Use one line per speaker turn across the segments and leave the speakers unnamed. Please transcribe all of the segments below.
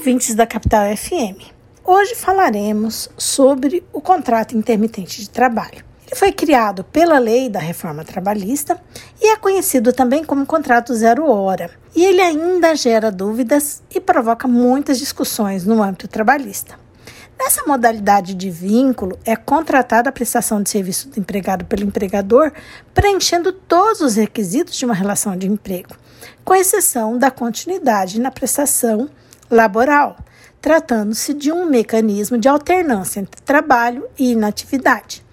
ouvintes da Capital FM. Hoje falaremos sobre o contrato intermitente de trabalho. Ele foi criado pela lei da reforma trabalhista e é conhecido também como contrato zero hora. E ele ainda gera dúvidas e provoca muitas discussões no âmbito trabalhista. Nessa modalidade de vínculo, é contratada a prestação de serviço do empregado pelo empregador, preenchendo todos os requisitos de uma relação de emprego, com exceção da continuidade na prestação laboral, tratando-se de um mecanismo de alternância entre trabalho e inatividade.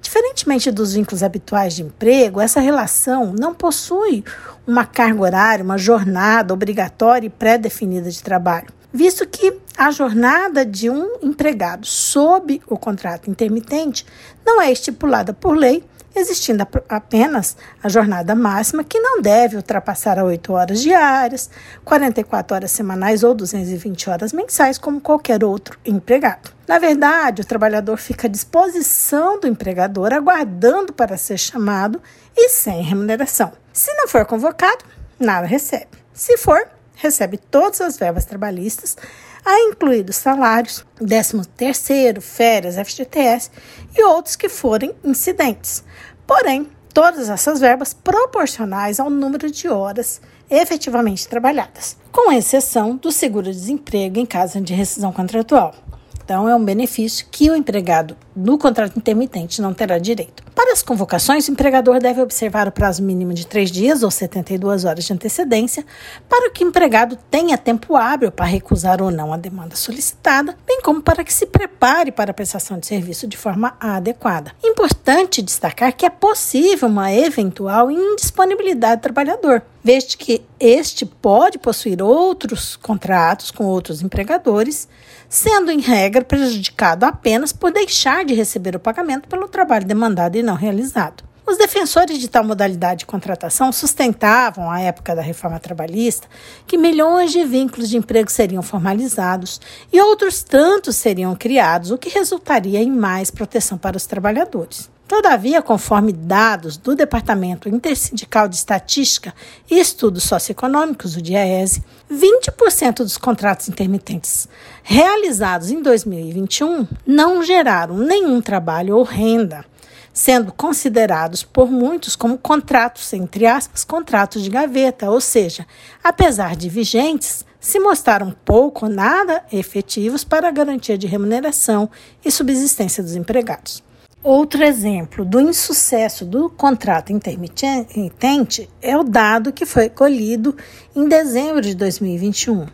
Diferentemente dos vínculos habituais de emprego, essa relação não possui uma carga horária, uma jornada obrigatória e pré-definida de trabalho, visto que a jornada de um empregado sob o contrato intermitente não é estipulada por lei, existindo apenas a jornada máxima, que não deve ultrapassar a 8 horas diárias, 44 horas semanais ou 220 horas mensais, como qualquer outro empregado. Na verdade, o trabalhador fica à disposição do empregador, aguardando para ser chamado e sem remuneração. Se não for convocado, nada recebe. Se for, recebe todas as verbas trabalhistas, a incluídos salários, 13 terceiro, férias, FGTS e outros que forem incidentes. Porém, todas essas verbas proporcionais ao número de horas efetivamente trabalhadas, com exceção do seguro-desemprego em caso de rescisão contratual. Então, é um benefício que o empregado no contrato intermitente não terá direito. Para as convocações, o empregador deve observar o prazo mínimo de três dias ou 72 horas de antecedência para que o empregado tenha tempo hábil para recusar ou não a demanda solicitada, bem como para que se prepare para a prestação de serviço de forma adequada. Importante destacar que é possível uma eventual indisponibilidade do trabalhador, visto que este pode possuir outros contratos com outros empregadores, sendo em regra prejudicado apenas por deixar de receber o pagamento pelo trabalho demandado e não realizado. Os defensores de tal modalidade de contratação sustentavam, à época da reforma trabalhista, que milhões de vínculos de emprego seriam formalizados e outros tantos seriam criados, o que resultaria em mais proteção para os trabalhadores. Todavia, conforme dados do Departamento Intersindical de Estatística e Estudos Socioeconômicos, o DIAESE, 20% dos contratos intermitentes realizados em 2021 não geraram nenhum trabalho ou renda, sendo considerados por muitos como contratos, entre aspas, contratos de gaveta, ou seja, apesar de vigentes, se mostraram pouco ou nada efetivos para a garantia de remuneração e subsistência dos empregados. Outro exemplo do insucesso do contrato intermitente é o dado que foi colhido em dezembro de 2021,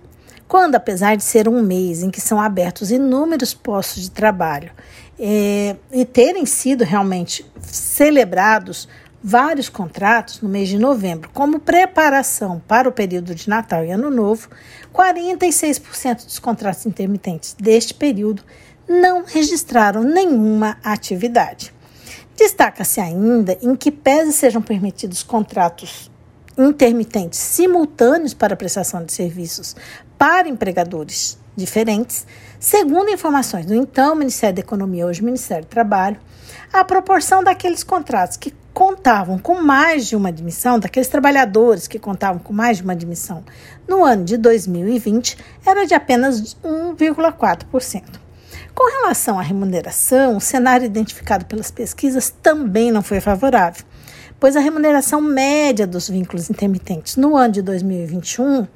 quando, apesar de ser um mês em que são abertos inúmeros postos de trabalho é, e terem sido realmente celebrados vários contratos no mês de novembro como preparação para o período de Natal e Ano Novo, 46% dos contratos intermitentes deste período não registraram nenhuma atividade. Destaca-se ainda em que, pese sejam permitidos contratos intermitentes simultâneos para prestação de serviços para empregadores diferentes, segundo informações do então Ministério da Economia, hoje Ministério do Trabalho, a proporção daqueles contratos que contavam com mais de uma admissão, daqueles trabalhadores que contavam com mais de uma admissão no ano de 2020, era de apenas 1,4%. Com relação à remuneração, o cenário identificado pelas pesquisas também não foi favorável, pois a remuneração média dos vínculos intermitentes no ano de 2021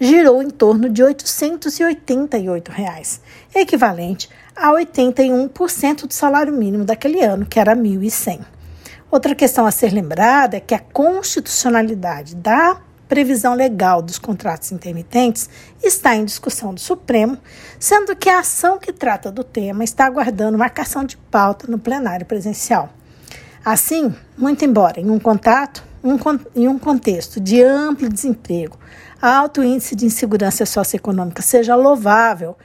girou em torno de 888 reais, equivalente a 81% do salário mínimo daquele ano, que era R$ 1.100. Outra questão a ser lembrada é que a constitucionalidade da previsão legal dos contratos intermitentes está em discussão do Supremo, sendo que a ação que trata do tema está aguardando marcação de pauta no plenário presencial. Assim, muito embora em um contato, um, em um contexto de amplo desemprego, alto índice de insegurança socioeconômica seja louvável,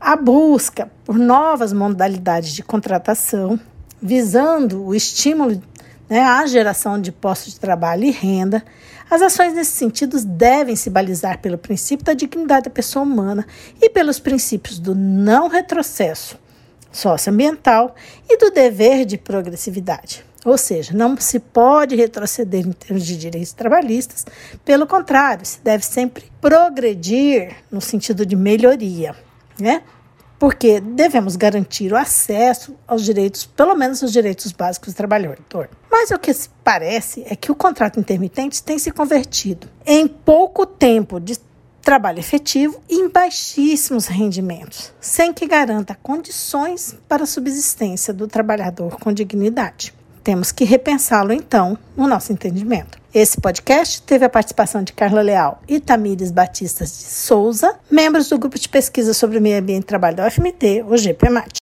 a busca por novas modalidades de contratação, visando o estímulo né, à geração de postos de trabalho e renda, as ações nesse sentido devem se balizar pelo princípio da dignidade da pessoa humana e pelos princípios do não retrocesso socioambiental e do dever de progressividade. Ou seja, não se pode retroceder em termos de direitos trabalhistas, pelo contrário, se deve sempre progredir no sentido de melhoria, né? Porque devemos garantir o acesso aos direitos, pelo menos os direitos básicos do trabalhador. Mas o que parece é que o contrato intermitente tem se convertido em pouco tempo de trabalho efetivo e em baixíssimos rendimentos, sem que garanta condições para a subsistência do trabalhador com dignidade. Temos que repensá-lo, então, no nosso entendimento. Esse podcast teve a participação de Carla Leal e Tamires Batistas de Souza, membros do grupo de pesquisa sobre meio ambiente e trabalho da UFMT, o GPMAT.